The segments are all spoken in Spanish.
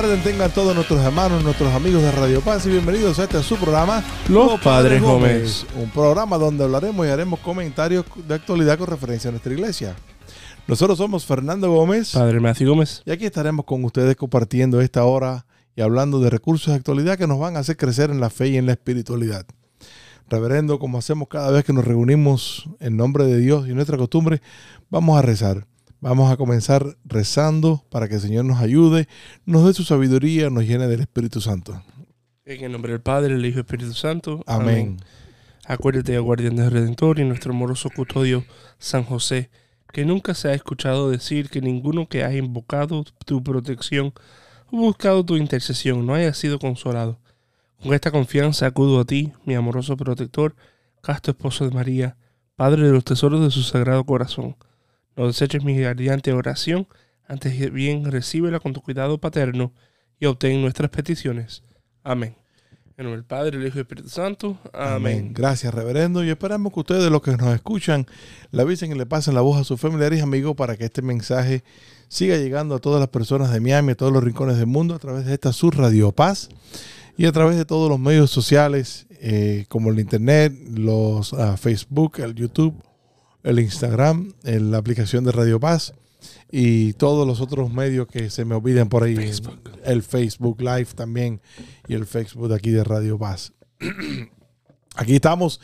Tardes, tengan todos nuestros hermanos, nuestros amigos de Radio Paz y bienvenidos a este su programa Los Padres Gómez. Un programa donde hablaremos y haremos comentarios de actualidad con referencia a nuestra iglesia. Nosotros somos Fernando Gómez Padre Matthew Gómez. y aquí estaremos con ustedes compartiendo esta hora y hablando de recursos de actualidad que nos van a hacer crecer en la fe y en la espiritualidad. Reverendo, como hacemos cada vez que nos reunimos en nombre de Dios y nuestra costumbre, vamos a rezar. Vamos a comenzar rezando para que el Señor nos ayude, nos dé su sabiduría, nos llene del Espíritu Santo. En el nombre del Padre, el Hijo y el Espíritu Santo. Amén. Acuérdate, guardián del Redentor y nuestro amoroso custodio San José, que nunca se ha escuchado decir que ninguno que haya invocado tu protección o buscado tu intercesión no haya sido consolado. Con esta confianza acudo a ti, mi amoroso protector, casto esposo de María, Padre de los tesoros de su sagrado corazón. No deseches mi ardiente oración, antes bien recíbela con tu cuidado paterno y obtén nuestras peticiones. Amén. En nombre del Padre, el Hijo y el Espíritu Santo. Amén. Gracias, reverendo. Y esperamos que ustedes, los que nos escuchan, le avisen y le pasen la voz a sus familiares y amigos para que este mensaje siga llegando a todas las personas de Miami, a todos los rincones del mundo, a través de esta su Radio Paz y a través de todos los medios sociales, eh, como el Internet, los ah, Facebook, el YouTube, el Instagram, el- la aplicación de Radio Paz y todos los otros medios que se me olviden por ahí. Facebook. El Facebook Live también y el Facebook de aquí de Radio Paz. Aquí estamos,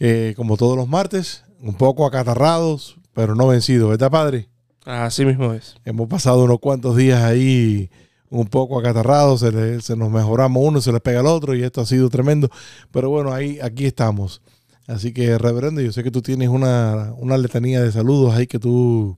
eh, como todos los martes, un poco acatarrados, pero no vencidos, ¿verdad, padre? Así mismo es. Hemos pasado unos cuantos días ahí un poco acatarrados, se, le- se nos mejoramos uno, se les pega el otro y esto ha sido tremendo. Pero bueno, ahí aquí estamos. Así que, reverendo, yo sé que tú tienes una, una letanía de saludos ahí que tú,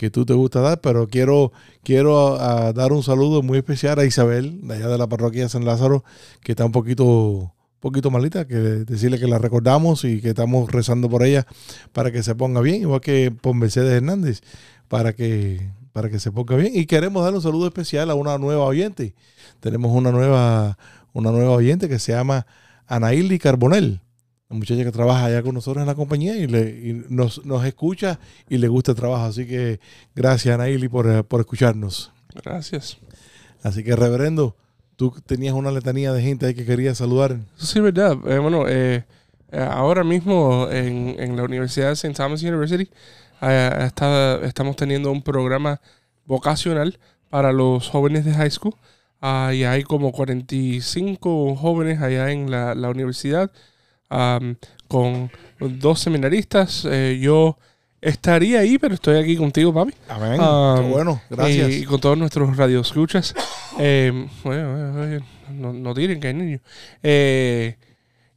que tú te gusta dar, pero quiero, quiero dar un saludo muy especial a Isabel, de allá de la parroquia de San Lázaro, que está un poquito, poquito malita, que decirle que la recordamos y que estamos rezando por ella para que se ponga bien, igual que por Mercedes Hernández, para que, para que se ponga bien. Y queremos dar un saludo especial a una nueva oyente. Tenemos una nueva, una nueva oyente que se llama Anaíli Carbonel. Una muchacha que trabaja allá con nosotros en la compañía y, le, y nos, nos escucha y le gusta el trabajo. Así que gracias, Anaíli, por, eh, por escucharnos. Gracias. Así que, reverendo, tú tenías una letanía de gente ahí que quería saludar. Sí verdad. Eh, bueno, eh, eh, ahora mismo en, en la Universidad de St. Thomas University eh, está- estamos teniendo un programa vocacional para los jóvenes de high school. Ah, y hay como 45 jóvenes allá en la, la universidad am, con dos seminaristas. Eh, yo estaría ahí, pero estoy aquí contigo, papi. Amén. Qué bueno, gracias. Y, con todos nuestros radioescuchas. Eh, bueno, no, no tiren que hay niños. Eh,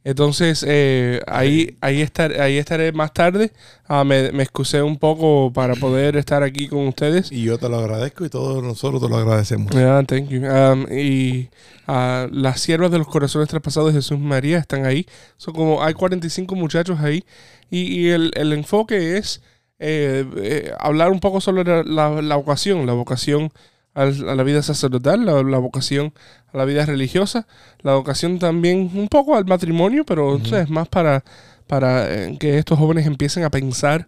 entonces, eh, ahí, ahí, estar, ahí estaré más tarde. Ah, me, me excusé un poco para poder estar aquí con ustedes. y yo te lo agradezco y todos nosotros te lo agradecemos. Yeah, thank you. Um, y ah, las siervas de los corazones traspasados de Jesús María están ahí. Son como, hay 45 muchachos ahí. Y, y el, el enfoque es eh, eh, hablar un poco sobre la, la- la vocación, la vocación a la vida sacerdotal, la, la vocación a la vida religiosa, la vocación también un poco al matrimonio, pero Ujú. es más para, para eh, que estos jóvenes empiecen a pensar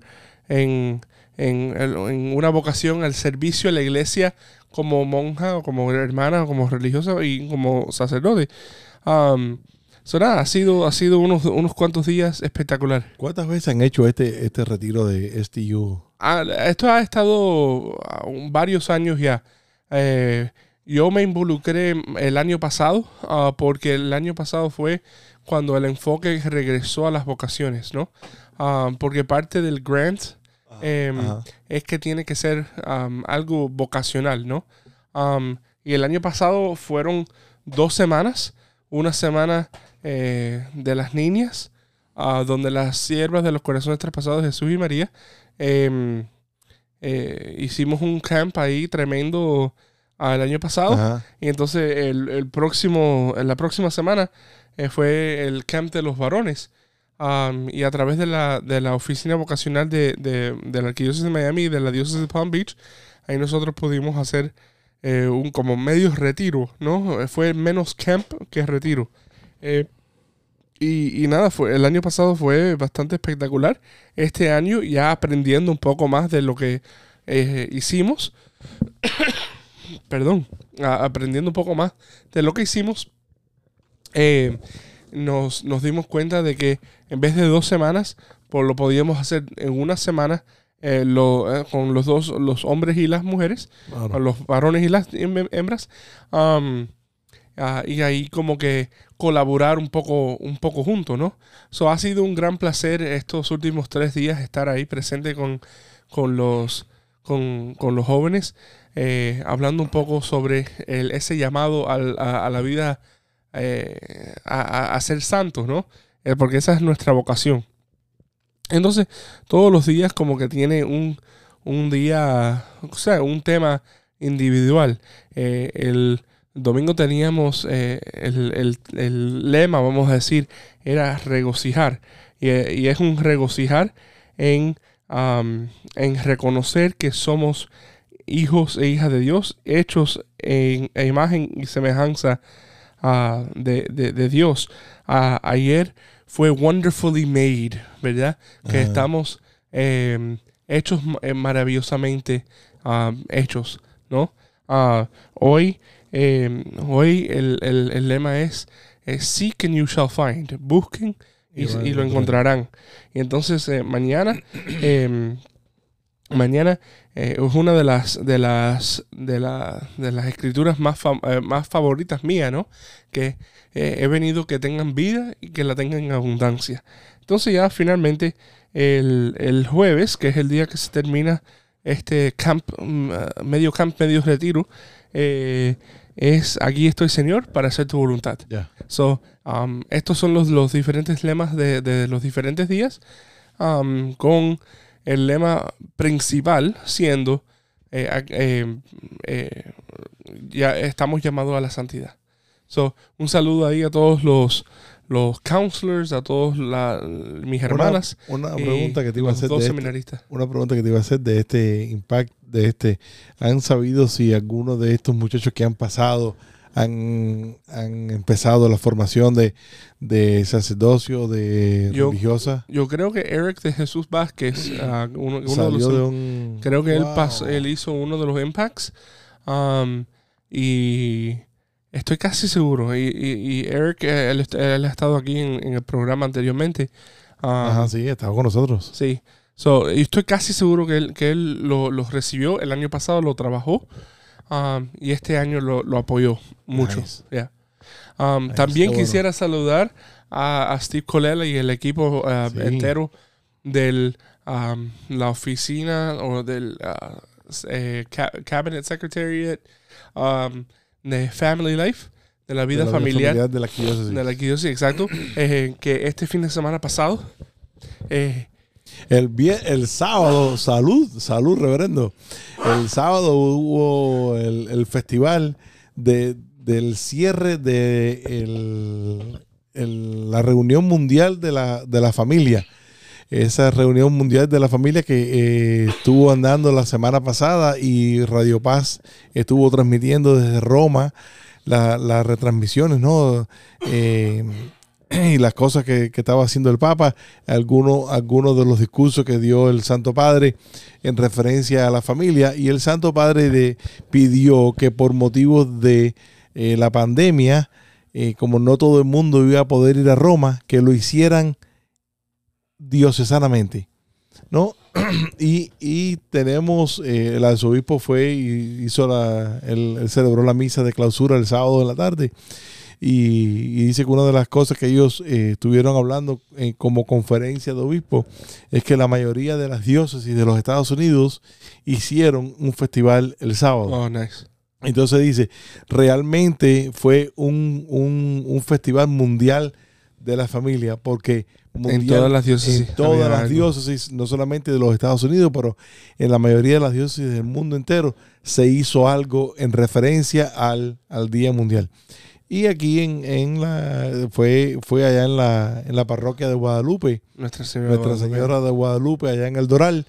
en, en, en una vocación al servicio a la iglesia como monja o como hermana o como religiosa y como sacerdote. Um, so nada, ha sido, ha sido unos, unos cuantos días espectacular. ¿Cuántas veces han hecho este, este retiro de STU? Ah, esto ha estado varios años ya. Eh, yo me involucré el año pasado ah, porque el año pasado fue cuando el enfoque regresó a las vocaciones, ¿no? Ah, porque parte del grant em, Ajá. es que tiene que ser algo vocacional, ¿no? Y el año pasado fueron dos semanas, una semana eh, de las niñas, ah, donde las siervas de los corazones traspasados de Jesús y María em, eh, hicimos un camp ahí tremendo el año pasado. Ajá. Y entonces el, el próximo, la próxima semana eh, fue el camp de los varones. Um, y a través de la, de la oficina vocacional de, de, de la Arquidiócesis de Miami y de la Diócesis de Palm Beach, ahí nosotros pudimos hacer eh, un como medio retiro, ¿no? Eh, Fue menos camp que retiro. Eh, y, y nada, fue, el año pasado fue bastante espectacular. Este año ya aprendiendo un poco más de lo que eh, hicimos. Perdón, a- aprendiendo un poco más de lo que hicimos, eh, nos, nos dimos cuenta de que en vez de dos semanas, pues lo podíamos hacer en una semana eh, lo- eh, con los dos, los hombres y las mujeres, Claro. los varones y las hem- hembras. um, y ahí como que colaborar un poco, un poco juntos, ¿no? So, ha sido un gran placer estos últimos tres días estar ahí presente con, con, los, con, los jóvenes, eh, hablando un poco sobre el- ese llamado a, la vida, eh, a, ser santos, ¿no? Eh, porque esa es nuestra vocación. Entonces, todos los días como que tiene un, un día, o sea, un tema individual. El domingo teníamos el, el- el lema, vamos a decir, era regocijar. Y, y es un regocijar en, en reconocer que somos hijos e hijas de Dios, hechos en imagen y semejanza ah, de, de- de Dios. Ah, ayer fue wonderfully made, ¿verdad? Que estamos eh, hechos eh, maravillosamente hechos, ¿no? Ah, hoy eh, hoy el, el- el lema es eh, Seek and you shall find. Busquen y, lo encontrar. encontrarán. Y entonces eh, mañana, eh, mañana eh, es una de las de las de, la- de las escrituras más, fam- eh, más favoritas mías, ¿no? Que he venido que tengan vida y que la tengan en abundancia. Entonces ya finalmente el, el jueves, que es el día que se termina este camp, mm, medio camp, medio retiro, eh, es aquí estoy Señor para hacer tu voluntad. Ya. So, um, estos son los, los diferentes lemas de, de los diferentes días, um, con el lema principal siendo eh, eh, eh, ya estamos llamados a la santidad. So, un saludo ahí a todos los, los counselors, a todos la- mis hermanas. Una, una y pregunta que te iba a hacer dos de este- seminaristas. una pregunta que te iba a hacer de este impact de este han sabido si algunos de estos muchachos que han pasado han, han empezado la formación de, de sacerdocio de Yo- religiosa Yo creo que Eric de Jesús Vázquez, ah, uno, uno de los de un Creo que él, pasó, él hizo uno de los impacts. um, y estoy casi seguro. Y, y- y Eric, eh, él, ha estado aquí en, en el programa anteriormente. Um, Ajá, sí, estaba con nosotros. Sí. So, y estoy casi seguro que él, que él lo, lo recibió. El año pasado lo trabajó. um, y este año lo, lo apoyó mucho. Nice. Yeah. Um, Nice, también bueno. quisiera saludar a, a Steve Colela y el equipo uh, Sí. entero de la oficina o del uh, eh, ca- Cabinet Secretariat um, de Family Life, de la vida de la familiar de la de la exacto, eh, que este fin de semana pasado eh, El, el sábado, salud, salud, reverendo. El sábado hubo el, el festival de, del cierre de el- el- la reunión mundial de la, de la familia. Esa reunión mundial de la familia que eh, estuvo andando la semana pasada y Radio Paz estuvo transmitiendo desde Roma la- las retransmisiones, ¿no? Eh, y las cosas que, que estaba haciendo el Papa, algunos, algunos de los discursos que dio el Santo Padre en referencia a la familia. Y el Santo Padre pidió que por motivos de eh, la pandemia, como no todo el mundo iba a poder ir a Roma, que lo hicieran diocesanamente. ¿no? y, y tenemos, eh, el arzobispo fue y hizo la, él, él celebró la misa de clausura el sábado en la tarde. Y, y dice que una de las cosas que ellos eh, estuvieron hablando eh, como conferencia de obispos es que la mayoría de las diócesis de los Estados Unidos hicieron un festival el sábado. oh, nice. Entonces dice, realmente fue un, un- un festival mundial de la familia, porque mundial, en todas las diócesis. en todas había las algo. diócesis, no solamente de los Estados Unidos, pero en la mayoría de las diócesis del mundo entero, se hizo algo en referencia al, al Día Mundial. Y aquí en, en la fue, fue allá en la, en la parroquia de Guadalupe, Nuestra Señora. Nuestra Guadalupe. Señora de Guadalupe, allá en el Doral.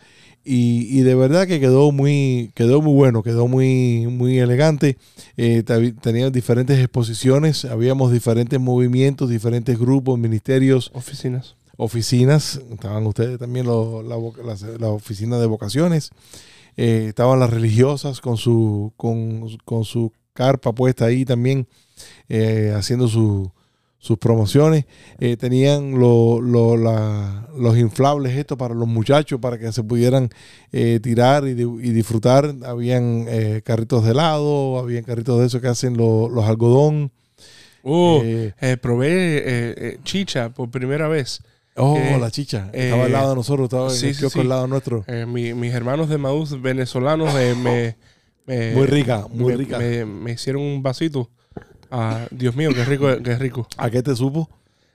Y, y de verdad que quedó muy, quedó muy bueno, quedó muy, muy elegante. Eh, tenían diferentes exposiciones, habíamos diferentes movimientos, diferentes grupos, ministerios, Oficinas. oficinas. Estaban ustedes también, los- la, la oficina de vocaciones. eh, estaban las religiosas con su, con, con su carpa puesta ahí también, eh, haciendo su- sus promociones. Eh, tenían lo- lo- la- los inflables estos para los muchachos, para que se pudieran eh, tirar y, di- y disfrutar. Habían eh, carritos de helado, habían carritos de esos que hacen lo- los algodón. Oh, probé chicha por primera vez. oh, la chicha. estaba al lado de nosotros, estaba sí, en el kiosco sí. al lado nuestro. Mi- mis hermanos de Maús venezolanos me, me- Muy rica, muy me- rica. Me, me hicieron un vasito. Ah, Dios mío, qué rico, qué rico. ¿A qué te supo?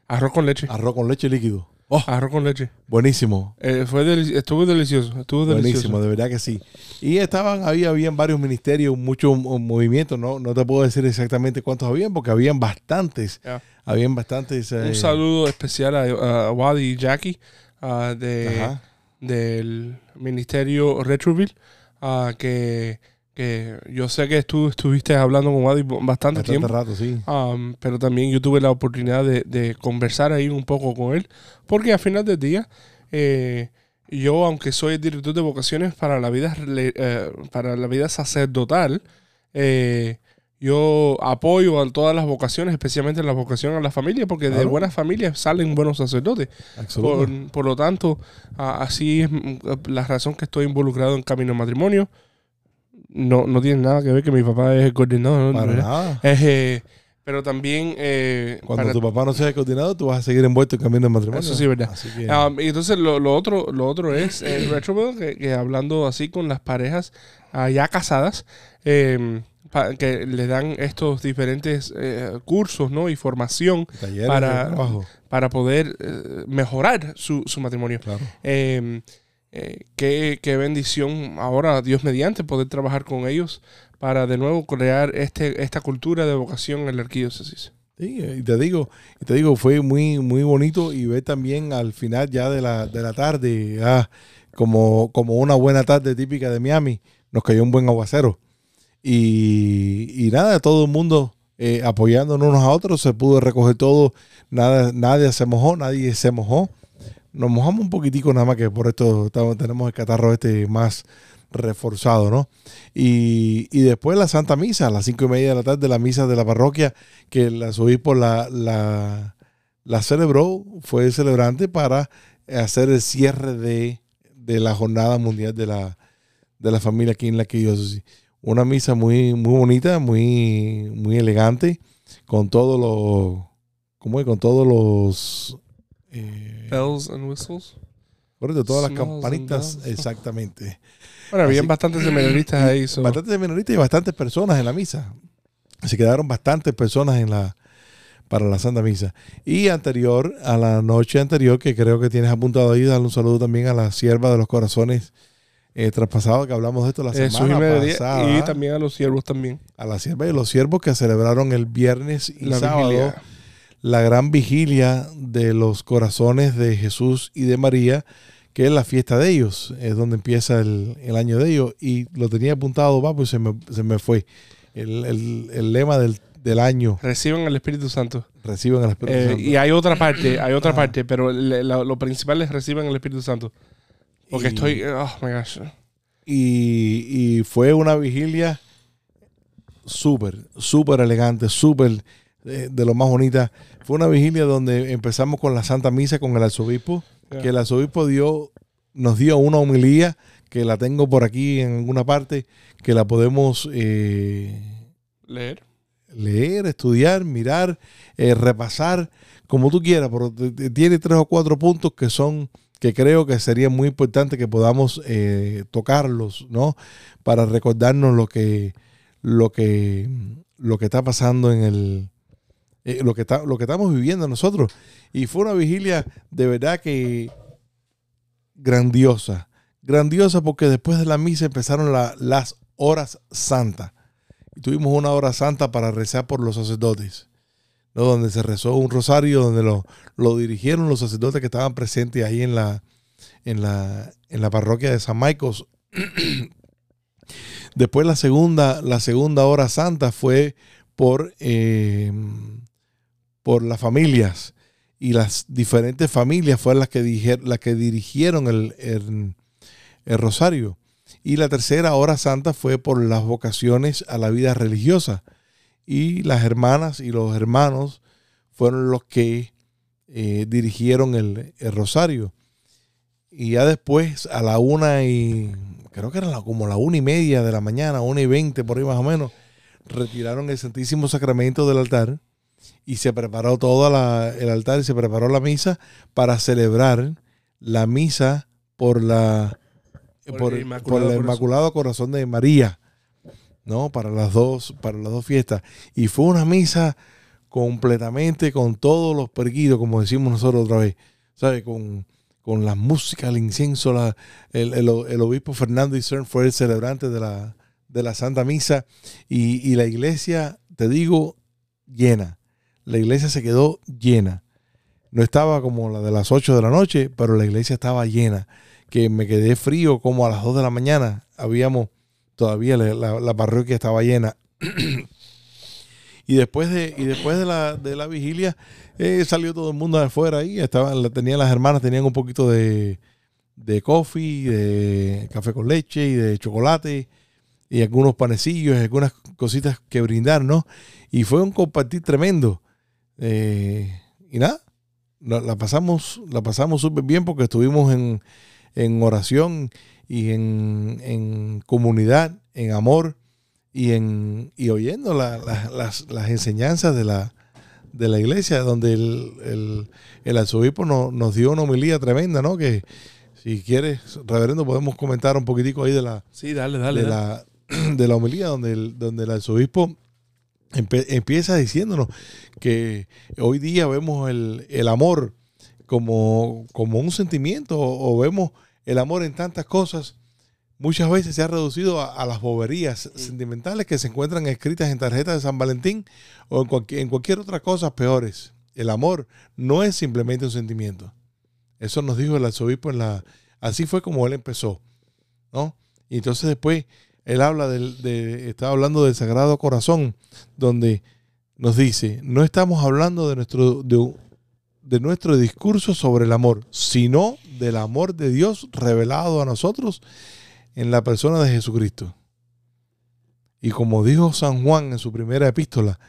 Arroz con leche. Arroz con leche líquido. Oh, Arroz con leche. buenísimo. Eh, fue deli- estuvo delicioso. Estuvo Buenísimo, delicioso. de verdad que sí. Y estaban, había, habían varios ministerios, muchos mo- movimientos, no, no te puedo decir exactamente cuántos habían, porque habían bastantes. Ya. Habían bastantes. eh, Un saludo especial a, a Wadi y Jackie ah, de, Ajá. del Ministerio Retroville, ah, que, que yo sé que tú estuviste hablando con Wadi bastante, Bastante tiempo. rato, sí. Um, pero también yo tuve la oportunidad de, de conversar ahí un poco con él, porque al final del día, eh, yo, aunque soy el director de vocaciones para la vida, eh, para la vida sacerdotal, eh, yo apoyo a todas las vocaciones, especialmente la vocación a la familia, porque de buenas familias salen buenos sacerdotes. Por, por lo tanto, así es la razón que estoy involucrado en Camino al Matrimonio. No, no tiene nada que ver que mi papá es el coordinador. ¿no? Para nada. Es, eh, pero también. eh, Cuando para- tu papá no sea el coordinador, tú vas a seguir envuelto en camino de matrimonio. Eso sí verdad. Así que, Um, y entonces lo, lo otro lo otro es el Retroville, que, que hablando así con las parejas ah, ya casadas, eh, pa- que le dan estos diferentes eh, cursos ¿no? y formación talleres para- para poder eh, mejorar su, su matrimonio. Claro. Eh, eh, qué, qué bendición ahora, Dios mediante, poder trabajar con ellos para de nuevo crear este, esta cultura de vocación en la arquidiócesis. Sí, y te digo, te digo, fue muy, muy bonito y ver también al final ya de la, de la tarde, ya como, como una buena tarde típica de Miami, nos cayó un buen aguacero. Y, y nada, todo el mundo eh, apoyándonos unos a otros, se pudo recoger todo, nada, nadie se mojó, nadie se mojó. Nos mojamos un poquitico nada más que por esto tenemos el catarro este más reforzado, ¿no? Y, y después la Santa Misa, a las cinco y media de la tarde, la misa de la parroquia, que el arzobispo la, la, la celebró, fue el celebrante para hacer el cierre de, de la jornada mundial de la, de la familia aquí en la arquidiócesis. Una misa muy, muy bonita, muy, muy elegante, con todos los, ¿cómo es? Con todos los, eh, Bells and whistles. correcto, todas las campanitas, exactamente. Bueno, habían bastantes seminaristas ahí. so- Bastantes seminaristas y bastantes personas en la misa. Se quedaron bastantes personas en la para la Santa Misa. Y anterior, a la noche anterior, que creo que tienes apuntado ahí, darle un saludo también a la sierva de los corazones eh, traspasados, que hablamos de esto la semana Díaz, pasada. y también a los siervos también. A la sierva y los siervos que celebraron el viernes y La sábado vigilia. La gran vigilia de los corazones de Jesús y de María, que es la fiesta de ellos, es donde empieza el, el año de ellos. Y lo tenía apuntado, va, pues se me, se me fue. El, el- el lema del, del año, Reciban al Espíritu Santo. reciban el Espíritu Eh, Santo. y hay otra parte, hay otra Ah. parte, pero le- la- lo principal es reciban el Espíritu Santo. Porque Y- estoy, oh my gosh. Y, y fue una vigilia súper, súper elegante, súper de lo más bonita. Fue una vigilia donde empezamos con la Santa Misa con el arzobispo, que el arzobispo dio, nos dio una homilía, que la tengo por aquí en alguna parte, que la podemos eh, Leer. leer, estudiar, mirar, eh, repasar, como tú quieras, pero tiene tres o cuatro puntos que son que creo que sería muy importante que podamos eh, tocarlos, ¿no? Para recordarnos lo que lo que lo que está pasando en el eh, lo que está lo que estamos viviendo nosotros. Y fue una vigilia de verdad que grandiosa, grandiosa porque después de la misa empezaron la- las horas santas. Y tuvimos una hora santa para rezar por los sacerdotes, donde se rezó un rosario, donde lo, lo dirigieron los sacerdotes que estaban presentes ahí en la, en la, en la parroquia de San Marcos. Después la segunda, la segunda hora santa fue por, eh, por las familias y las diferentes familias fueron las que, dijer- las que dirigieron el, el- el rosario. Y la tercera hora santa fue por las vocaciones a la vida religiosa. Y las hermanas y los hermanos fueron los que eh, dirigieron el, rosario. Y ya después, a la una y creo que era como la una y media de la mañana, una y veinte por ahí más o menos, retiraron el Santísimo Sacramento del altar y se preparó todo el altar y se preparó la misa para celebrar la misa por la por, el, Inmaculado, Corazón de María, ¿no? Para las dos, para las dos fiestas. Y fue una misa completamente con todos los perquitos, como decimos nosotros otra vez, ¿sabes? Con, con la música, el incienso, la, el, obispo Fernando Isern fue el celebrante de la, de la Santa Misa y, y la iglesia, te digo, llena. La iglesia se quedó llena. No estaba como la de las 8 de la noche, pero la iglesia estaba llena que me quedé frío como a las 2 de la mañana. Habíamos, todavía la, parroquia estaba llena. y después de, y después de la, de la vigilia eh, salió todo el mundo afuera ahí. Estaban, tenían las hermanas, tenían un poquito de, de coffee, de café con leche y de chocolate y algunos panecillos algunas cositas que brindar, ¿no? Y fue un compartir tremendo. Eh, y nada, la pasamos, la pasamos súper bien porque estuvimos en, en oración y en, comunidad, en amor y, en, y oyendo las, enseñanzas de la, de la iglesia, donde el, el, arzobispo nos dio una homilía tremenda, ¿no? Que si quieres, reverendo, podemos comentar un poquitico ahí de la, sí, dale, dale, de, La, de la homilía, donde el, donde el arzobispo empieza diciéndonos que hoy día vemos el, el amor como, como un sentimiento o, vemos el amor en tantas cosas, muchas veces se ha reducido a, las boberías sentimentales que se encuentran escritas en tarjetas de San Valentín o en cualquier, en cualquier otra cosa peores. El amor no es simplemente un sentimiento. Eso nos dijo el arzobispo en la... Así fue como él empezó, ¿no? Y entonces después él habla del, de, está hablando del Sagrado Corazón, donde nos dice, no estamos hablando de nuestro, de, de nuestro discurso sobre el amor, sino del amor de Dios revelado a nosotros en la persona de Jesucristo. Y como dijo San Juan en su primera epístola,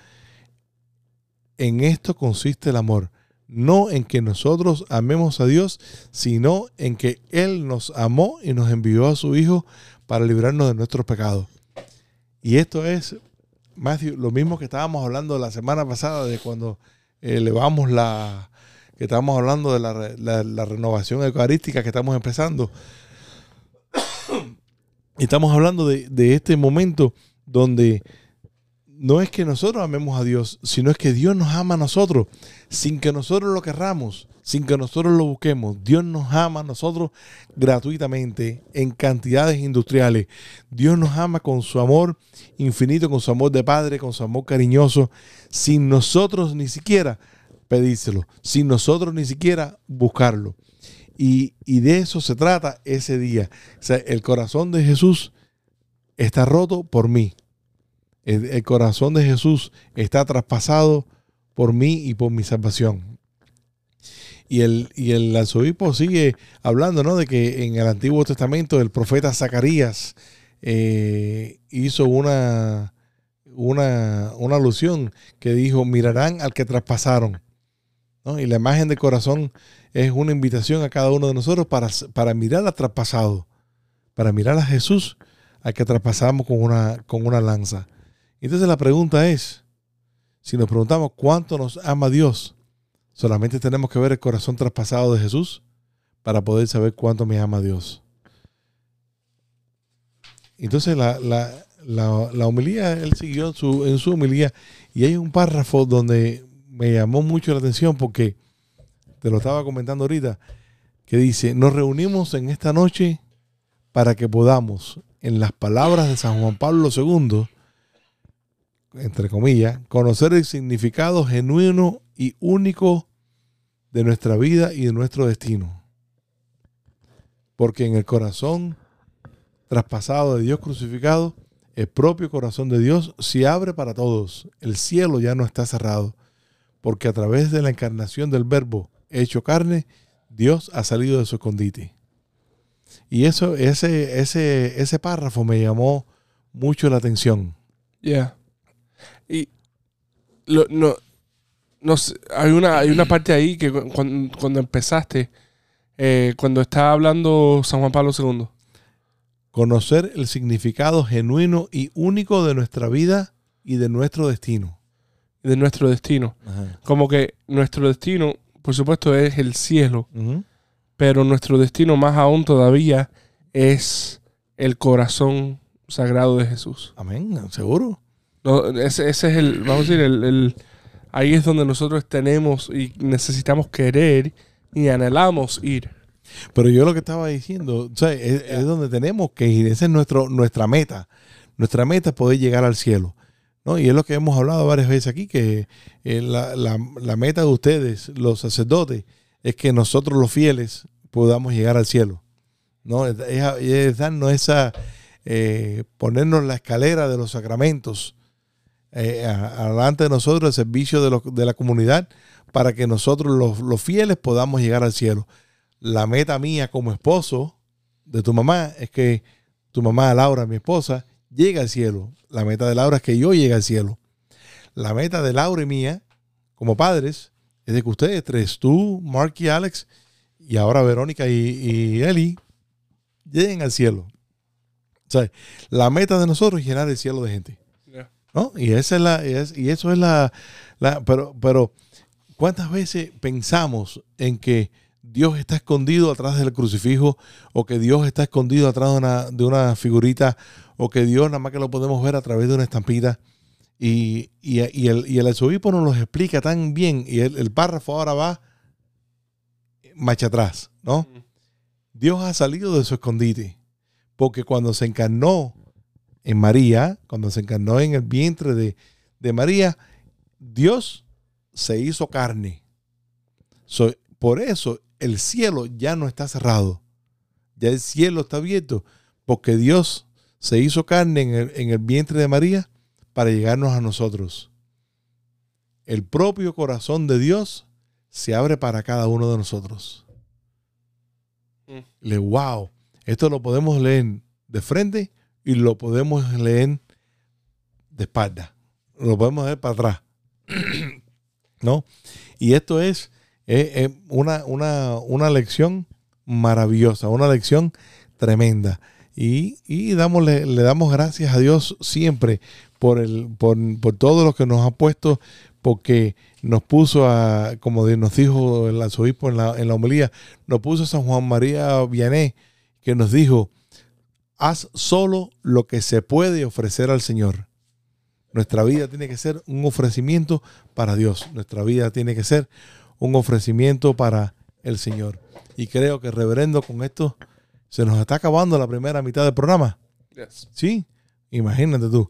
en esto consiste el amor, no en que nosotros amemos a Dios, sino en que Él nos amó y nos envió a su Hijo para librarnos de nuestros pecados. Y esto es, Matthew, lo mismo que estábamos hablando la semana pasada de cuando elevamos la, que estamos hablando de la, renovación eucarística que estamos empezando. y estamos hablando de, de este momento donde no es que nosotros amemos a Dios, sino es que Dios nos ama a nosotros, sin que nosotros lo querramos, sin que nosotros lo busquemos. Dios nos ama a nosotros gratuitamente, en cantidades industriales. Dios nos ama con su amor infinito, con su amor de Padre, con su amor cariñoso, sin nosotros ni siquiera pedírselo, sin nosotros ni siquiera buscarlo. Y, de eso se trata ese día. O sea, el corazón de Jesús está roto por mí. El, corazón de Jesús está traspasado por mí y por mi salvación. Y el, y el arzobispo sigue hablando ¿no? de que en el Antiguo Testamento el profeta Zacarías eh, hizo una, una, una alusión que dijo, mirarán al que traspasaron. Y la imagen del corazón es una invitación a cada uno de nosotros para, para mirar al traspasado, para mirar a Jesús al que traspasamos con una, con una lanza. Entonces la pregunta es, si nos preguntamos cuánto nos ama Dios, solamente tenemos que ver el corazón traspasado de Jesús para poder saber cuánto me ama Dios. Entonces la, la, la, él siguió en su, en su homilía y hay un párrafo donde me llamó mucho la atención porque te lo estaba comentando ahorita, que dice, nos reunimos en esta noche para que podamos, en las palabras de San Juan Pablo II, entre comillas, conocer el significado genuino y único de nuestra vida y de nuestro destino. Porque en el corazón traspasado de Dios crucificado, el propio corazón de Dios se abre para todos. El cielo ya no está cerrado porque a través de la encarnación del verbo hecho carne, Dios ha salido de su escondite. Y eso, ese, ese, ese párrafo me llamó mucho la atención. Yeah. Y lo- no, no sé, hay una, hay una parte ahí que cu- cuando, cuando empezaste, eh, cuando estaba hablando San Juan Pablo II. Conocer el significado genuino y único de nuestra vida y de nuestro destino. de nuestro destino. Como que nuestro destino, por supuesto, es el cielo, pero nuestro destino más aún todavía es el corazón sagrado de Jesús. Amén, seguro. No, ese, ese es el, vamos a decir, el, el- ahí es donde nosotros tenemos y necesitamos querer y anhelamos ir. Pero yo lo que estaba diciendo, o sea, es, es donde tenemos que ir. Esa es nuestro, nuestra meta. Nuestra meta es poder llegar al cielo. ¿no? Y es lo que hemos hablado varias veces aquí, que eh, la, la- la meta de ustedes, los sacerdotes, es que nosotros los fieles podamos llegar al cielo. ¿no? Es, es- es darnos esa, eh, ponernos la escalera de los sacramentos eh, adelante de nosotros, el servicio de, los- de la comunidad, para que nosotros los, los fieles podamos llegar al cielo la meta mía como esposo de tu mamá es que tu mamá, Laura, mi esposa, llegue al cielo. La meta de Laura es que yo llegue al cielo. La meta de Laura y mía, como padres, es de que ustedes tres, tú, Mark y Alex, y ahora Verónica y, Eli, lleguen al cielo. La meta de nosotros es llenar el cielo de gente. ¿No? Y esa es la, y es- y eso es la, la- pero, pero, ¿cuántas veces pensamos en que Dios está escondido atrás del crucifijo, o que Dios está escondido atrás de una, de una figurita, o que Dios nada más que lo podemos ver a través de una estampita? Y, y- y el, y el arzobispo nos lo explica tan bien, y el, el párrafo ahora va marcha atrás, ¿no? Dios ha salido de su escondite, porque cuando se encarnó en María, cuando se encarnó en el vientre de, de María, Dios se hizo carne. So, por eso el cielo ya no está cerrado, ya el cielo está abierto, porque Dios se hizo carne en el, en el vientre de María para llegarnos a nosotros. El propio corazón de Dios se abre para cada uno de nosotros. Mm. Le, wow, esto lo podemos leer de frente y lo podemos leer de espalda. Lo podemos leer para atrás. ¿No? Y esto es, una, una, una lección maravillosa, una lección tremenda. Y, y dámosle, le damos gracias a Dios siempre por, el, por, por todo lo que nos ha puesto, porque nos puso a, como nos dijo el arzobispo en la, en la homilía, nos puso a San Juan María Vianney, que nos dijo, haz solo lo que se puede ofrecer al Señor. Nuestra vida tiene que ser un ofrecimiento para Dios. Nuestra vida tiene que ser un ofrecimiento para el Señor. Y creo que, reverendo, con esto se nos está acabando la primera mitad del programa. Yes. Sí, imagínate tú.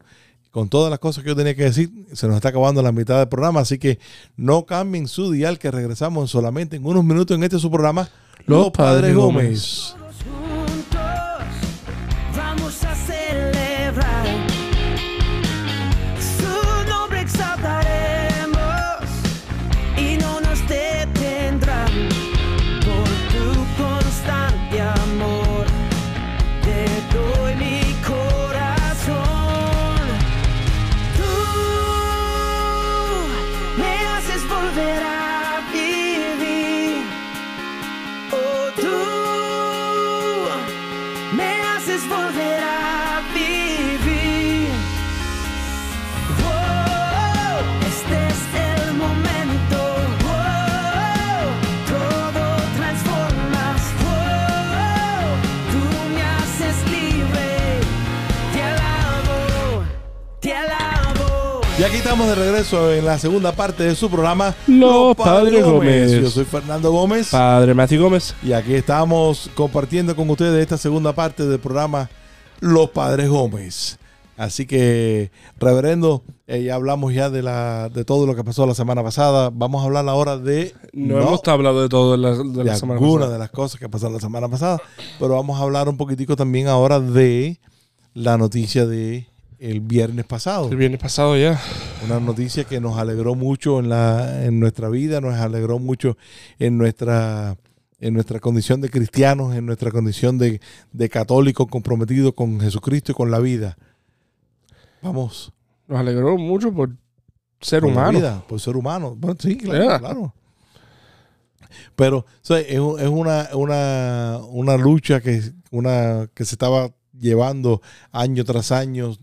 Con todas las cosas que yo tenía que decir, se nos está acabando la mitad del programa. Así que no cambien su dial, que regresamos solamente en unos minutos en este su programa. Los Padres Gómez. Y aquí estamos de regreso en la segunda parte de su programa. Los Padres Gómez. Yo soy Fernando Gómez. Padre Matthew Gómez. Y aquí estamos compartiendo con ustedes esta segunda parte del programa Los Padres Gómez. Así que, reverendo, eh, ya hablamos ya de, la, de todo lo que pasó la semana pasada. Vamos a hablar ahora de, No, hemos hablado de todo de la, de de la semana pasada. de las cosas que pasaron la semana pasada. Pero vamos a hablar un poquitico también ahora de la noticia de el viernes pasado. El viernes pasado ya. Una noticia que nos alegró mucho en, la, en nuestra vida, nos alegró mucho en nuestra en nuestra condición de cristianos, en nuestra condición de, de católicos comprometidos con Jesucristo y con la vida. Vamos. Nos alegró mucho por ser por humano. vida, por ser humano. Bueno, sí, claro, Yeah. claro. Pero o sea, es, es una, una, una lucha que, una, que se estaba llevando año tras año,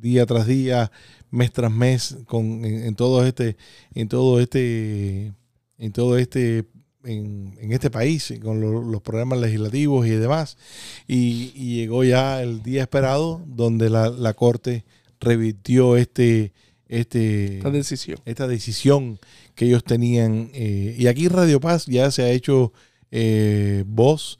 día tras día, mes tras mes, con, en, en todo este, en todo este, en todo este, en, en este país, con lo- los problemas legislativos y demás. Y, y llegó ya el día esperado donde la, la corte revirtió este, este, Esta decisión. esta decisión que ellos tenían. eh, y aquí Radio Paz ya se ha hecho eh, voz,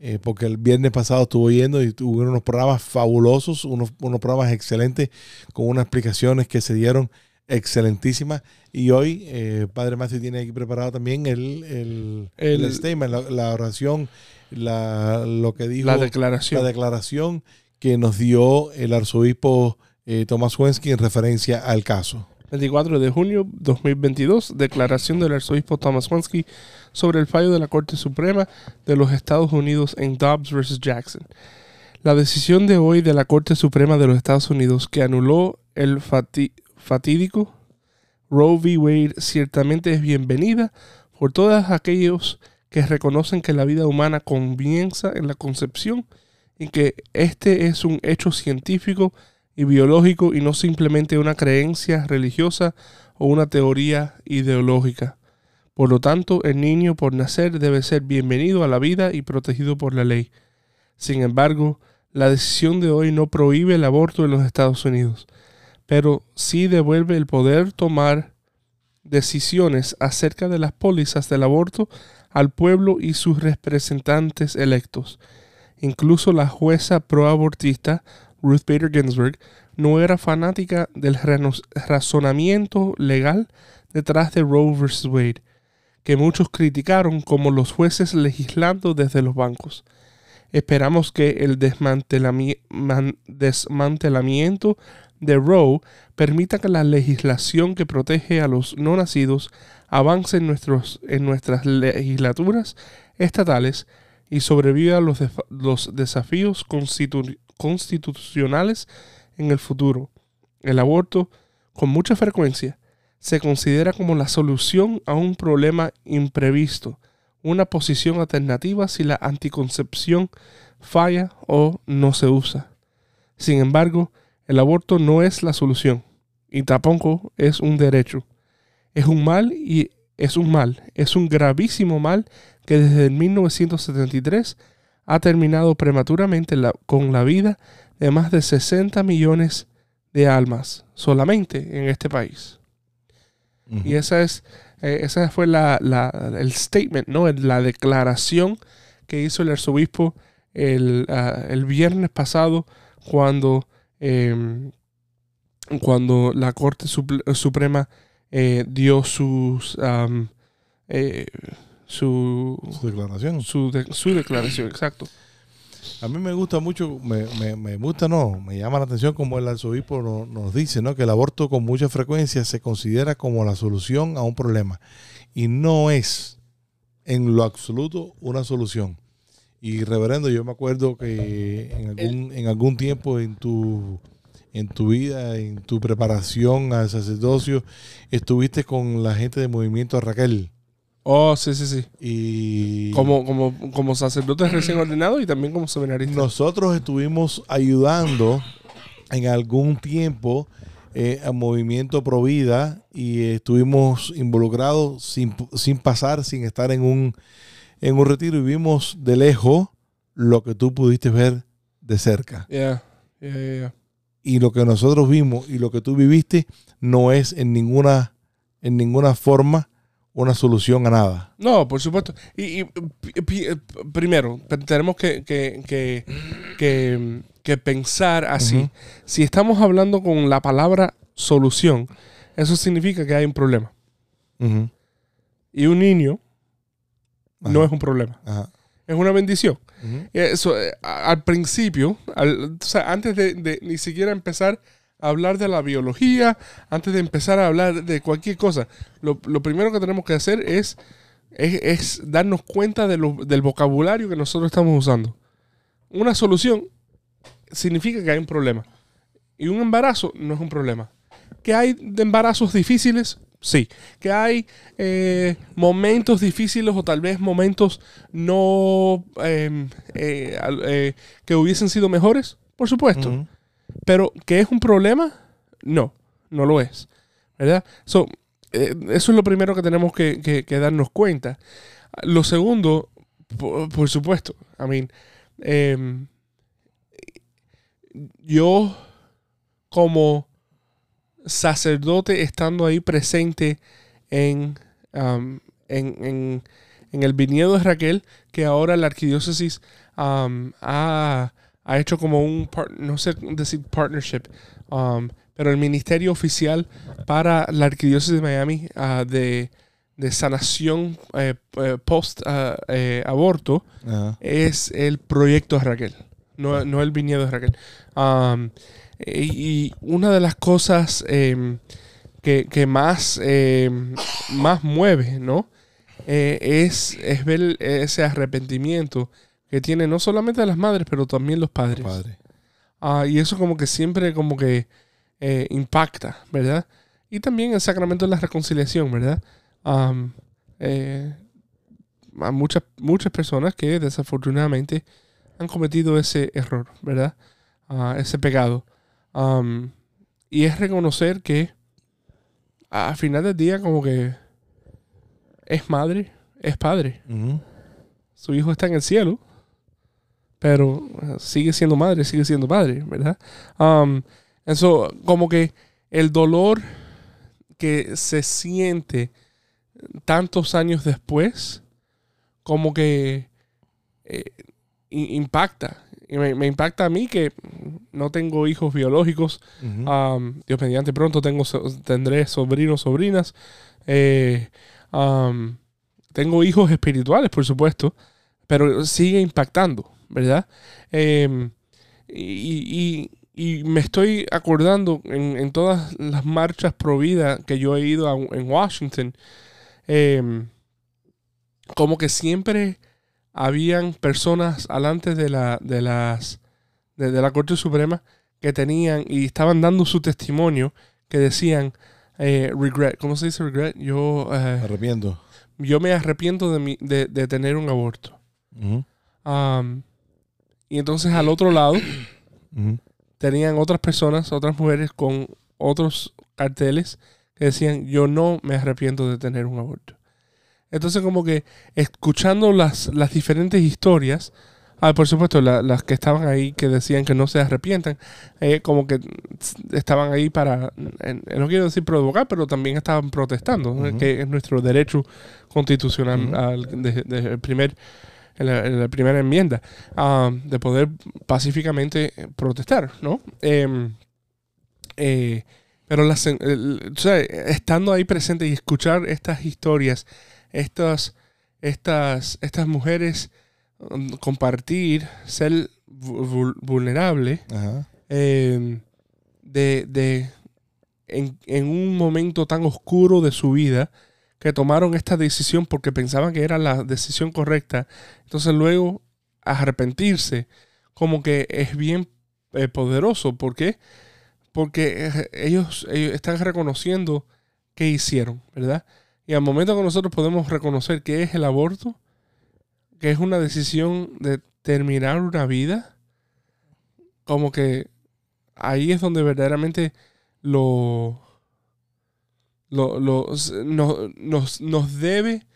eh, porque el viernes pasado estuvo yendo y tuvo unos programas fabulosos, unos, unos programas excelentes, con unas explicaciones que se dieron excelentísimas. Y hoy, eh, Padre Matthew tiene aquí preparado también el, el, El- el statement, la, la oración, la, lo que dijo La declaración. la declaración que nos dio el arzobispo eh, Tomás Wensky en referencia al caso. 24 de junio 2022, declaración del arzobispo Thomas Wansky sobre el fallo de la Corte Suprema de los Estados Unidos en Dobbs vs. Jackson. La decisión de hoy de la Corte Suprema de los Estados Unidos que anuló el fatídico Roe v. Wade ciertamente es bienvenida por todos aquellos que reconocen que la vida humana comienza en la concepción y que este es un hecho científico y biológico y no simplemente una creencia religiosa o una teoría ideológica. Por lo tanto, el niño por nacer debe ser bienvenido a la vida y protegido por la ley. Sin embargo, la decisión de hoy no prohíbe el aborto en los Estados Unidos, pero sí devuelve el poder tomar decisiones acerca de las pólizas del aborto al pueblo y sus representantes electos. Incluso la jueza proabortista Ruth Bader Ginsburg no era fanática del razonamiento legal detrás de Roe vs. Wade, que muchos criticaron como los jueces legislando desde los bancos. Esperamos que el desmantelami- man- desmantelamiento de Roe permita que la legislación que protege a los no nacidos avance en, nuestros, en nuestras legislaturas estatales y sobreviva a los, desafíos constitu- constitucionales en el futuro. El aborto, con mucha frecuencia, se considera como la solución a un problema imprevisto, una posición alternativa si la anticoncepción falla o no se usa. Sin embargo, el aborto no es la solución y tampoco es un derecho. Es un mal y es un mal, es un gravísimo mal que desde el 1973 ha terminado prematuramente la- con la vida de más de 60 millones de almas solamente en este país. Y esa es, eh, esa fue la, la- el statement, ¿no? La declaración que hizo el arzobispo el, ah, el viernes pasado cuando, em, cuando la Corte Suprema eh, dio sus eh, su, Su declaración. su, de- su declaración, exacto. A mí me gusta mucho, me, me, me gusta, no, me llama la atención como el arzobispo no- nos dice, ¿no? Que el aborto con mucha frecuencia se considera como la solución a un problema. Y no es en lo absoluto una solución. Y reverendo, yo me acuerdo que en algún, en algún tiempo en tu, en tu vida, en tu preparación al sacerdocio, estuviste con la gente de Movimiento Raquel. Oh, sí, sí, sí. Y Como, como, como sacerdote recién ordenado y también como seminarista. Nosotros estuvimos ayudando en algún tiempo eh, al movimiento Provida y estuvimos involucrados sin, sin pasar, sin estar en un, en un retiro y vimos de lejos lo que tú pudiste ver de cerca. Yeah, yeah, yeah, yeah. Y lo que nosotros vimos y lo que tú viviste no es en ninguna, en ninguna forma una solución a nada. No, por supuesto. Y, pi- primero, tenemos que, que, que, que, que pensar así. Si estamos hablando con la palabra solución, eso significa que hay un problema. Y un niño no es un problema, Ajá. es una bendición. Eso, eh, al principio, al- o sea, antes de, de ni siquiera empezar hablar de la biología, antes de empezar a hablar de cualquier cosa, lo, lo primero que tenemos que hacer es es, darnos cuenta de lo- del vocabulario que nosotros estamos usando. Una solución significa que hay un problema. Y un embarazo no es un problema. ¿Que hay de embarazos difíciles? Sí. ¿Que hay eh, momentos difíciles o tal vez momentos no eh, eh, eh, que hubiesen sido mejores? Por supuesto. Pero ¿que es un problema? No, no lo es. ¿Verdad? So, eh, eso es lo primero que tenemos que, darnos cuenta. Lo segundo, por, supuesto, I mean, em, yo como sacerdote estando ahí presente en, um, en, en- en el viñedo de Raquel, que ahora la arquidiócesis um, ha, ha hecho como un, par- no sé decir partnership, um, pero el ministerio oficial para la arquidiócesis de Miami ah, de, de sanación eh, eh, post ah, eh, es el proyecto de Raquel, no, no el viñedo de Raquel. Um, y, y una de las cosas em, que, que más, em, más mueve, ¿no? Eh, es, es ver ese arrepentimiento que tienen no solamente las madres, pero también los padres. Padre. Ah, y eso como que siempre como que eh, impacta, ¿verdad? Y también el sacramento de la reconciliación, ¿verdad? Eh, a muchas, muchas personas que desafortunadamente han cometido ese error, ¿verdad? Ah, ese pecado. Y es reconocer que al final del día como que es madre, es padre su hijo está en el cielo, pero eh, sigue siendo madre, sigue siendo padre, ¿verdad? Um, eso, como que el dolor que se siente tantos años después, como que eh, impacta. Y me, me impacta a mí que no tengo hijos biológicos, Ujú. Um, Dios mediante pronto tengo, tendré sobrinos, sobrinas. Eh, um, tengo hijos espirituales, por supuesto, pero sigue impactando, ¿verdad? Em, y, y- y me estoy acordando en, en todas las marchas pro vida que yo he ido a- en Washington, em, como que siempre habían personas alante de la, de las de, de la Corte Suprema que tenían y estaban dando su testimonio que decían eh, regret. ¿Cómo se dice regret? Yo, eh, arrepiento. yo me arrepiento de, mi, de, de tener un aborto. Um, y entonces al otro lado tenían otras personas, otras mujeres con otros carteles que decían yo no me arrepiento de tener un aborto. Entonces como que escuchando las, las diferentes historias, ah, por supuesto la- las que estaban ahí que decían que no se arrepientan, eh, como que estaban ahí para, no quiero decir provocar, pero también estaban protestando, que es nuestro derecho constitucional Ujú. al- de- de- el primer, en la, en la primera enmienda, ah, de poder pacíficamente protestar, ¿no? Em, eh, pero las, el- el- o sea, estando ahí presente y escuchar estas historias, estas, estas, estas mujeres um, compartir, ser vu- vul- vulnerable, Ajá. eh, de, de en, en un momento tan oscuro de su vida que tomaron esta decisión porque pensaban que era la decisión correcta. Entonces luego arrepentirse como que es bien eh, poderoso. ¿Por qué? Porque eh, ellos, ellos están reconociendo qué hicieron, ¿verdad? Y al momento que nosotros podemos reconocer qué es el aborto, que es una decisión de terminar una vida, como que ahí es donde verdaderamente lo, lo, lo- no- nos, nos debe,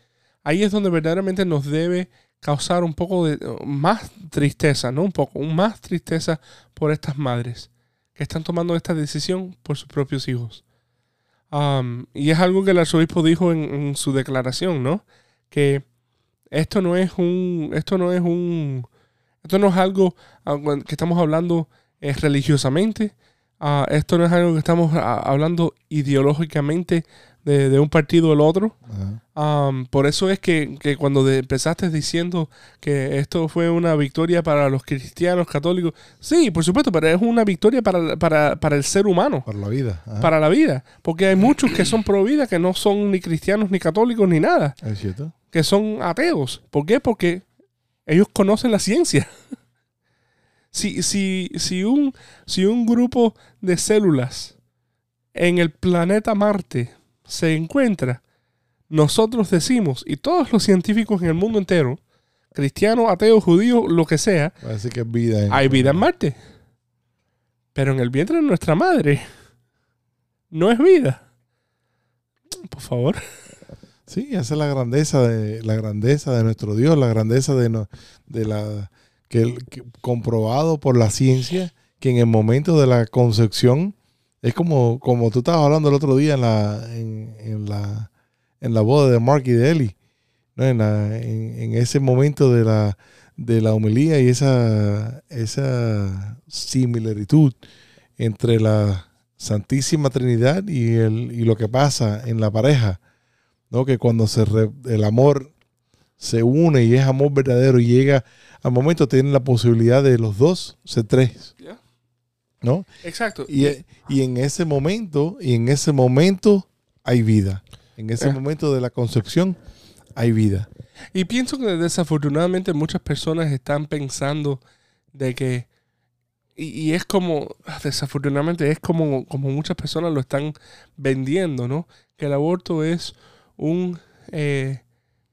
ahí es donde verdaderamente nos debe causar un poco de más tristeza, no un poco, más tristeza por estas madres que están tomando esta decisión por sus propios hijos. Y es algo que el arzobispo dijo en, su declaración, ¿no? Que esto no es un, esto no es un, esto no es algo ah, que estamos hablando eh, religiosamente. Ah, esto no es algo que estamos ah, hablando ideológicamente de, de un partido o el otro. Ajá. Am, por eso es que, que cuando de- empezaste diciendo que esto fue una victoria para los cristianos católicos, sí, por supuesto, pero es una victoria para, para, para el ser humano, Para la vida. Ajá. para la vida. Porque hay muchos que son pro vida que no son ni cristianos, ni católicos, ni nada. ¿Es cierto? que son ateos. ¿Por qué? Porque ellos conocen la ciencia. si, si, si, un, si un grupo de células en el planeta Marte se encuentra, nosotros decimos, y todos los científicos en el mundo entero, cristianos, ateos, judíos, lo que sea, Parece que es vida. en- hay vida en Marte. Pero en el vientre de nuestra madre no es vida. Por favor. Sí, esa es la grandeza de la grandeza de nuestro Dios, la grandeza de, no- de la que, comprobado por la ciencia que en el momento de la concepción es como como tú estabas hablando el otro día en la en, la en la boda de Mark y de Ellie, ¿no? en, la- en ese momento de la de la homilía y esa esa similaritud entre la Santísima Trinidad y el y lo que pasa en la pareja. ¿no? Que cuando se re- el amor se une y es amor verdadero y llega al momento tienen la posibilidad de los dos ser tres, ¿no? Exacto. Y, y en ese momento, y en ese momento hay vida. En ese Eh. momento de la concepción hay vida. Y pienso que desafortunadamente muchas personas están pensando de que, y, y es como, desafortunadamente es como, como muchas personas lo están vendiendo, ¿no? Que el aborto es un eh,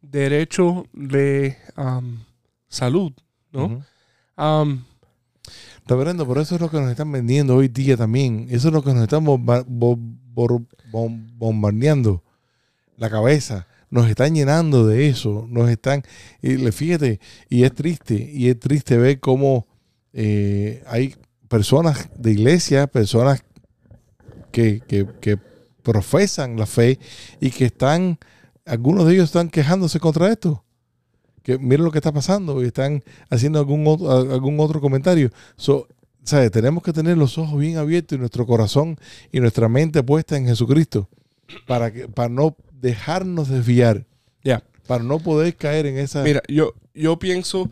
derecho de am, salud, ¿no? Ujú. Am, Reverendo, pero eso es lo que nos están vendiendo hoy día también. Eso es lo que nos están bomba- bombardeando la cabeza. Nos están llenando de eso. Nos están. Y le- fíjate, y es triste. Y es triste ver cómo eh, hay personas de iglesia, personas que, que- que profesan la fe y que están. Algunos de ellos están quejándose contra esto. Que miren lo que está pasando y están haciendo algún otro, algún otro comentario. So, ¿sabe? Tenemos que tener los ojos bien abiertos y nuestro corazón y nuestra mente puesta en Jesucristo para, que, para no dejarnos desviar, ya. para no poder caer en esa... Mira, yo, yo pienso.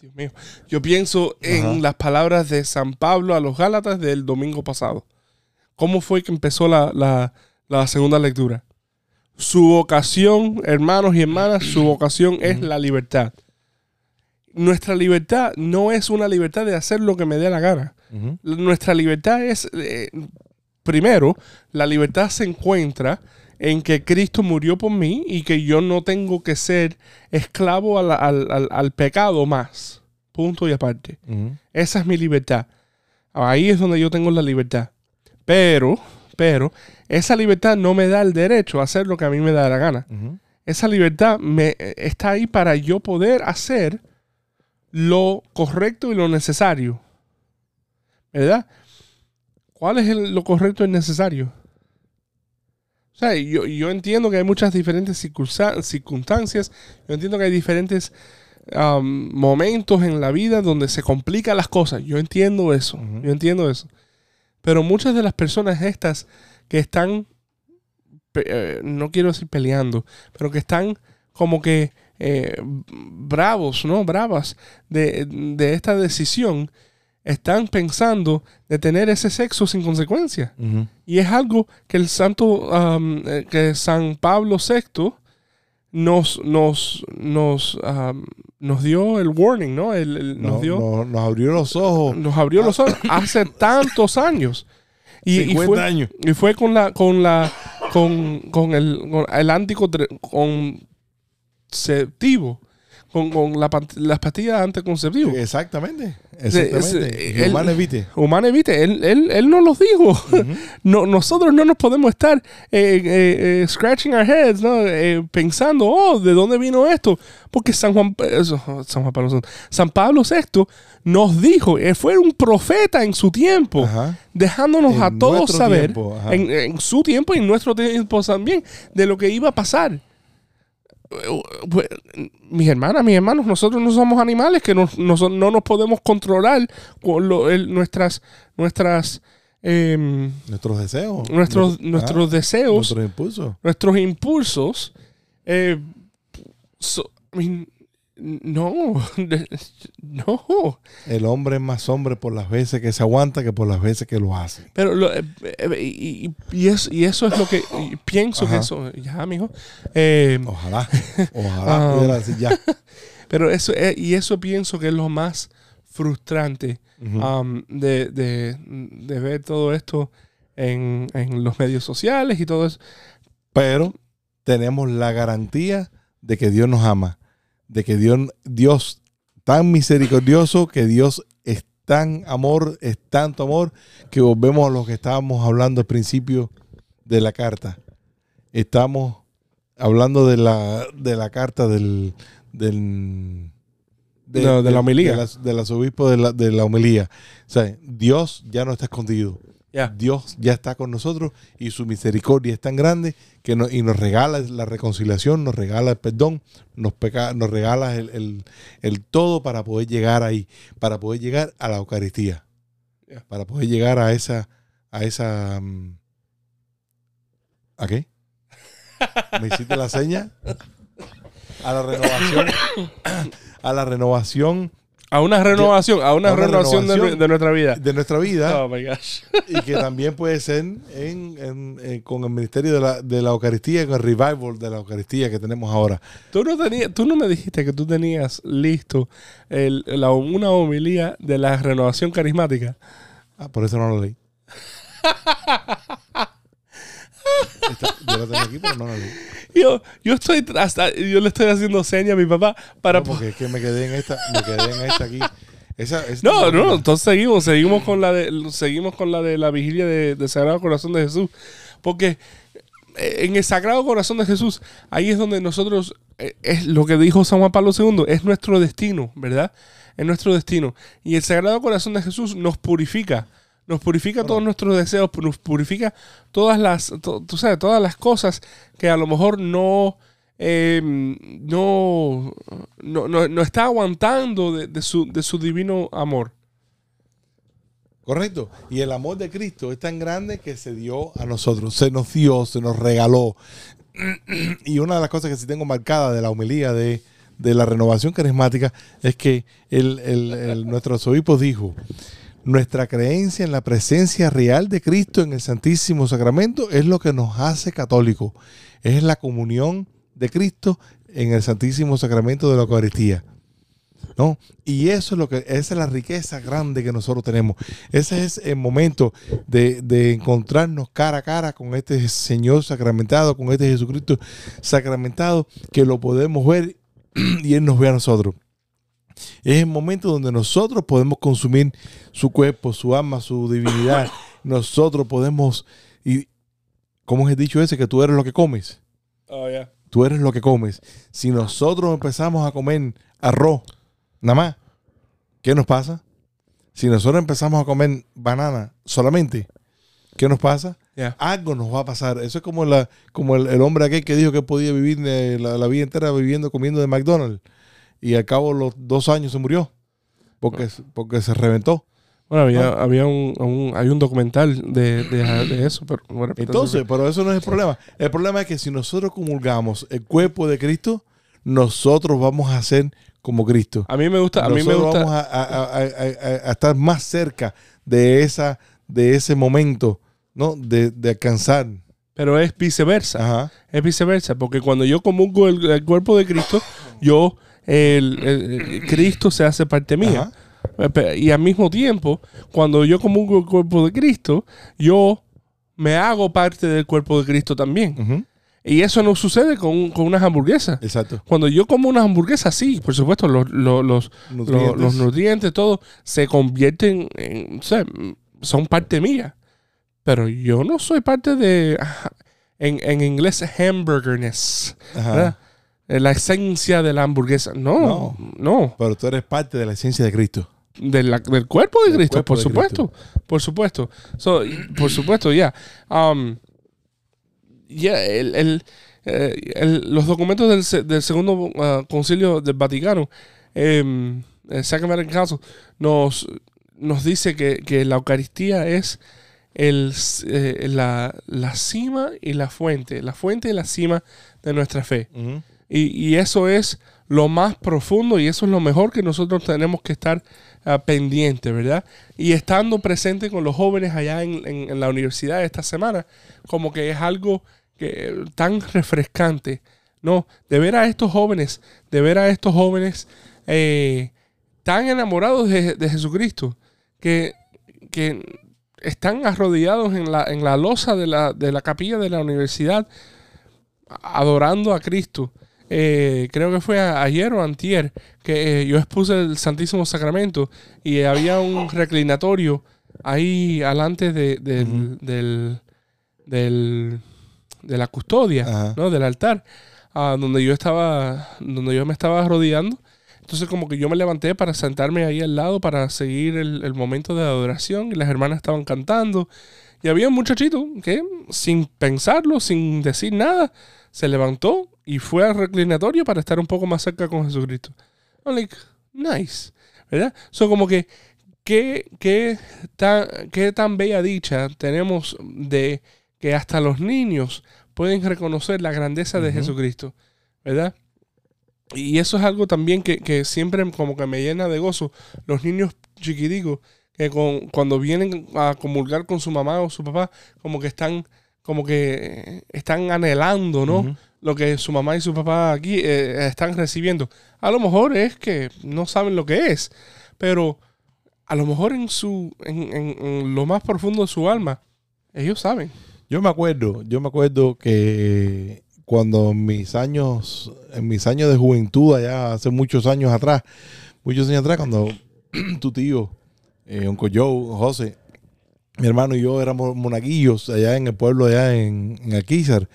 Dios mío. Yo pienso en Ajá. las palabras de San Pablo a los Gálatas del domingo pasado. ¿Cómo fue que empezó la, la- la segunda lectura? Su vocación, hermanos y hermanas, su vocación es la libertad. Nuestra libertad no es una libertad de hacer lo que me dé la gana. Nuestra libertad es, eh, primero, la libertad se encuentra en que Cristo murió por mí y que yo no tengo que ser esclavo al, al- al- al pecado más. Punto y aparte. Esa es mi libertad. Ahí es donde yo tengo la libertad. Pero, pero, esa libertad no me da el derecho a hacer lo que a mí me da la gana. Esa libertad me, está ahí para yo poder hacer lo correcto y lo necesario. ¿Verdad? ¿Cuál es el- lo correcto y necesario? O sea, yo, yo entiendo que hay muchas diferentes circunstancias. Yo entiendo que hay diferentes momentos en la vida donde se complican las cosas. Yo entiendo eso. Yo entiendo eso. Pero muchas de las personas estas que están, eh, no quiero decir peleando, pero que están como que eh, bravos, ¿no? Bravas de, de esta decisión, están pensando de tener ese sexo sin consecuencia. Y es algo que el santo, eh, que San Pablo VI nos, nos, nos, am, nos dio el warning, ¿no? El- el- nos No- dio, no- nos abrió los ojos. nos abrió los ojos hace tantos años. Y, y 50 fue, años. y fue con la, con la, con, con el, con el anticonceptivo, con, con la, las pastillas anticonceptivas. Exactamente. Exactamente. el- evite. Humana Evite, él, él, él no los dijo. no, nosotros no nos podemos estar eh, eh, eh, scratching our heads, ¿no? Eh, pensando, oh, ¿de dónde vino esto? Porque San Juan, San Juan Pablo, San Pablo VI nos dijo, él fue un profeta en su tiempo, Ajá. dejándonos En a todos saber, en, en su tiempo y en nuestro tiempo también, de lo que iba a pasar. Pues, Mis hermanas, mis hermanos, nosotros no somos animales que no, no no nos podemos controlar con lo- el- nuestras, nuestras, em, Nuestros deseos. nuestros, Nuestro- nuestros ah, deseos, Nuestros impulsos. nuestros impulsos. eh, so- I mean, No, no. El hombre es más hombre por las veces que se aguanta que por las veces que lo hace. Pero lo- eh, eh, y, eso, y eso es lo que pienso que eso, ya, mijo. Eh, Ojalá, ojalá Ah. pudiera decir ya. pero eso, y eso pienso que es lo más frustrante um, de, de- de ver todo esto en, en los medios sociales y todo eso. Pero tenemos la garantía de que Dios nos ama, de que Dios, Dios tan misericordioso, que Dios es tan amor, es tanto amor, que volvemos a lo que estábamos hablando al principio de la carta. Estamos hablando de la, de la carta del, del No, de la homilía. De, del arzobispo de la, de la homilía. O sea, Dios ya no está escondido. Dios ya está con nosotros y su misericordia es tan grande que nos, y nos regala la reconciliación, nos regala el perdón, nos, peca- nos regala el, el- el todo para poder llegar ahí, para poder llegar a la Eucaristía, para poder llegar a esa, a esa, mm, ¿a qué? ¿Me hiciste la seña? A la renovación, a la renovación A una renovación, a una, a una renovación, de- renovación. De, nuestra vida. de nuestra vida. Oh my gosh. y que también puede ser en, en- en- con el ministerio de la, de la Eucaristía, con el revival de la Eucaristía que tenemos ahora. Tú no, tenías, tú no me dijiste que tú tenías listo el- la- una homilía de la renovación carismática. Ah, por eso no lo leí. Yo lo tengo aquí, pero no lo leí. Yo, yo estoy hasta, yo le estoy haciendo señas a mi papá para No, porque es que me quedé en esta, me quedé en esta aquí. Esa, esa- No, no, entonces seguimos, seguimos con la de, seguimos con la de la vigilia de, de Sagrado Corazón de Jesús. Porque eh, en el Sagrado Corazón de Jesús, ahí es donde nosotros, eh, es lo que dijo San Juan Pablo II, es nuestro destino, ¿verdad? Es nuestro destino. Y el Sagrado Corazón de Jesús nos purifica. Nos purifica todos nuestros deseos, nos purifica todas las, to- tú sabes, todas las cosas que a lo mejor no, eh, no, no, no- no está aguantando de, de su, de su divino amor. Correcto. Y el amor de Cristo es tan grande que se dio a nosotros. Se nos dio, se nos regaló. Y una de las cosas que sí tengo marcada de la homilía de, de la renovación carismática es que el, el- el- nuestro arzobispo dijo, nuestra creencia en la presencia real de Cristo en el Santísimo Sacramento es lo que nos hace católicos. Es la comunión de Cristo en el Santísimo Sacramento de la Eucaristía. ¿no? Y eso es lo que, esa es la riqueza grande que nosotros tenemos. Ese es el momento de, de encontrarnos cara a cara con este Señor sacramentado, con este Jesucristo sacramentado, que lo podemos ver y Él nos ve a nosotros. Es el momento donde nosotros podemos consumir su cuerpo, su alma, su divinidad. Nosotros podemos, y ¿cómo es el dicho ese? Que tú eres lo que comes Oh, yeah. tú eres lo que comes. Si nosotros empezamos a comer arroz, nada más, ¿qué nos pasa? Si nosotros empezamos a comer banana solamente, ¿qué nos pasa? Yeah. Algo nos va a pasar. Eso es como, la, como el, el hombre aquel que dijo que podía vivir eh, la, la vida entera viviendo, comiendo de McDonald's. Y al cabo de los dos años se murió. Porque, porque se reventó. Bueno, había, había un, un- hay un documental de, de, de eso, pero bueno, Entonces, pero eso no es el problema. El problema es que si nosotros comulgamos el cuerpo de Cristo, nosotros vamos a ser como Cristo. a mí me gusta, a mí me gusta, vamos a, a- a- a- a estar más cerca de esa de ese momento, ¿no? De, de alcanzar. pero es viceversa, Ajá. es viceversa, porque cuando yo comulgo el, el cuerpo de Cristo, yo, el, Cristo se hace parte mía. Ajá. Eh, Y al mismo tiempo, cuando yo comulgo el cuerpo de Cristo, yo me hago parte del cuerpo de Cristo también. Y eso no sucede con, con unas hamburguesas. Exacto. Cuando yo como unas hamburguesas, sí, por supuesto, los, los, los, Nutrientes. lo- los nutrientes, todo, se convierten en, o sea, son parte mía. Pero yo no soy parte de, en, en inglés, hamburgerness, Ajá. ¿verdad? Eh, La esencia de la hamburguesa. No, No. no. Pero tú eres parte de la esencia de Cristo. De la- del cuerpo de Del Cristo, cuerpo por de supuesto. Por supuesto. So, por supuesto, ya. Um, ya, el, el, eh, el- los documentos del, del segundo ah, concilio del Vaticano, em, el Sacrament Council, nos, nos dice que, que la Eucaristía es el, eh, la, la cima y la fuente, la fuente y la cima de nuestra fe. Ujú. Y, y eso es lo más profundo y eso es lo mejor que nosotros tenemos que estar ah, pendientes, ¿verdad? Y estando presente con los jóvenes allá en, en- la universidad esta semana, como que es algo que, tan refrescante, ¿no? De ver a estos jóvenes, de ver a estos jóvenes eh, tan enamorados de, de Jesucristo, que, que están arrodillados en la, en la losa de la, de la capilla de la universidad, adorando a Cristo. Eh, creo que fue ayer o antier que eh, yo expuse el Santísimo Sacramento y había un reclinatorio ahí alante de, del, del- del- de la custodia. ¿no? Del altar, ah, donde yo estaba, donde yo me estaba arrodillando. Entonces como que yo me levanté para sentarme ahí al lado para seguir el, el momento de adoración y las hermanas estaban cantando. Y había un muchachito que sin pensarlo, sin decir nada, se levantó y fue al reclinatorio para estar un poco más cerca con Jesucristo. I'm like, nice, ¿verdad? So como que, ¿qué, qué, tan, qué tan bella dicha tenemos de que hasta los niños pueden reconocer la grandeza de. Jesucristo, ¿verdad? Y eso es algo también que, que siempre como que me llena de gozo. Los niños chiquiticos que con- cuando vienen a comulgar con su mamá o su papá, como que están, como que están anhelando, ¿no? Lo que su mamá y su papá aquí eh, están recibiendo. A lo mejor es que no saben lo que es, pero a lo mejor en su, en, en- en lo más profundo de su alma, ellos saben. Yo me acuerdo, yo me acuerdo que cuando en mis años, en mis años de juventud, allá hace muchos años atrás, muchos años atrás, cuando tu tío, eh, Uncle Joe, José, mi hermano y yo éramos monaguillos allá en el pueblo, allá en, en Alquizar.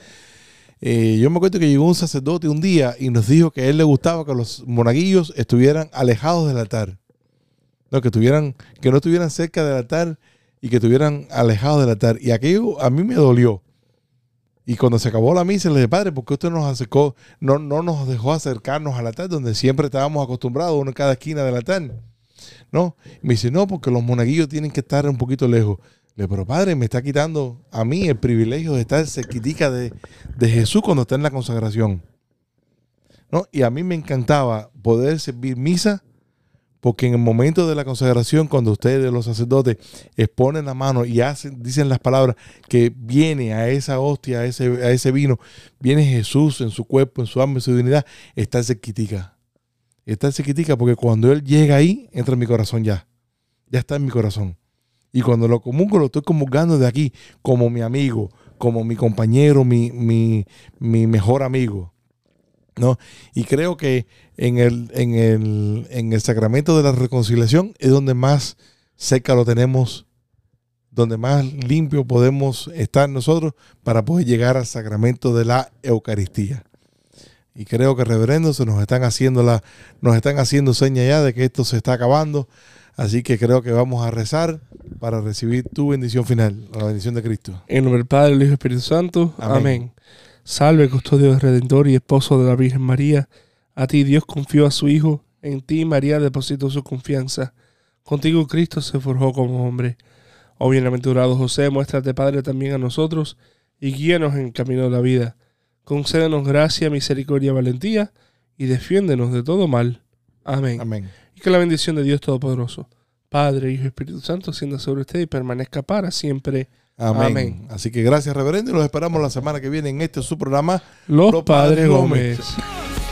Eh, yo me acuerdo que llegó un sacerdote un día y nos dijo que a él le gustaba que los monaguillos estuvieran alejados del altar. No, que, estuvieran, que no estuvieran cerca del altar y que estuvieran alejados del altar. Y aquello a mí me dolió. Y cuando se acabó la misa, le dije, padre, ¿por qué usted nos acercó, no, no nos dejó acercarnos al altar donde siempre estábamos acostumbrados, uno en cada esquina del altar? ¿No? Me dice, no, porque los monaguillos tienen que estar un poquito lejos. Le digo, pero padre, me está quitando a mí el privilegio de estar cerquitica de, de Jesús cuando está en la consagración. ¿No? Y a mí me encantaba poder servir misa porque en el momento de la consagración, cuando ustedes, los sacerdotes, exponen la mano y hacen, dicen las palabras que viene a esa hostia, a ese, a ese vino, viene Jesús en su cuerpo, en su alma, en su divinidad, está cerquitica. Está cerquitica porque cuando Él llega ahí, entra en mi corazón ya. Ya está en mi corazón. Y cuando lo comulgo, lo estoy comulgando de aquí, como mi amigo, como mi compañero, mi, mi, mi mejor amigo. ¿no? Y creo que en el, en, el, en el sacramento de la reconciliación es donde más cerca lo tenemos, donde más limpio podemos estar nosotros para poder llegar al sacramento de la Eucaristía. Y creo que reverendo se nos están haciendo la, nos están haciendo seña ya de que esto se está acabando. Así que creo que vamos a rezar para recibir tu bendición final, la bendición de Cristo. En nombre del Padre, el Hijo y el Espíritu Santo. Amén. Amén. Salve, custodio del Redentor y esposo de la Virgen María. A ti Dios confió a su Hijo. En ti María depositó su confianza. Contigo Cristo se forjó como hombre. Oh bienaventurado José, muéstrate Padre también a nosotros y guíanos en el camino de la vida. Concédenos gracia, misericordia, valentía y defiéndenos de todo mal. Amén. Amén. Y que la bendición de Dios Todopoderoso, Padre, Hijo y Espíritu Santo, sienda sobre usted y permanezca para siempre. Amén. Amén. Así que gracias, reverendo, y los esperamos la semana que viene en este su programa. Los, Los Padres Padres Gómez. Gómez.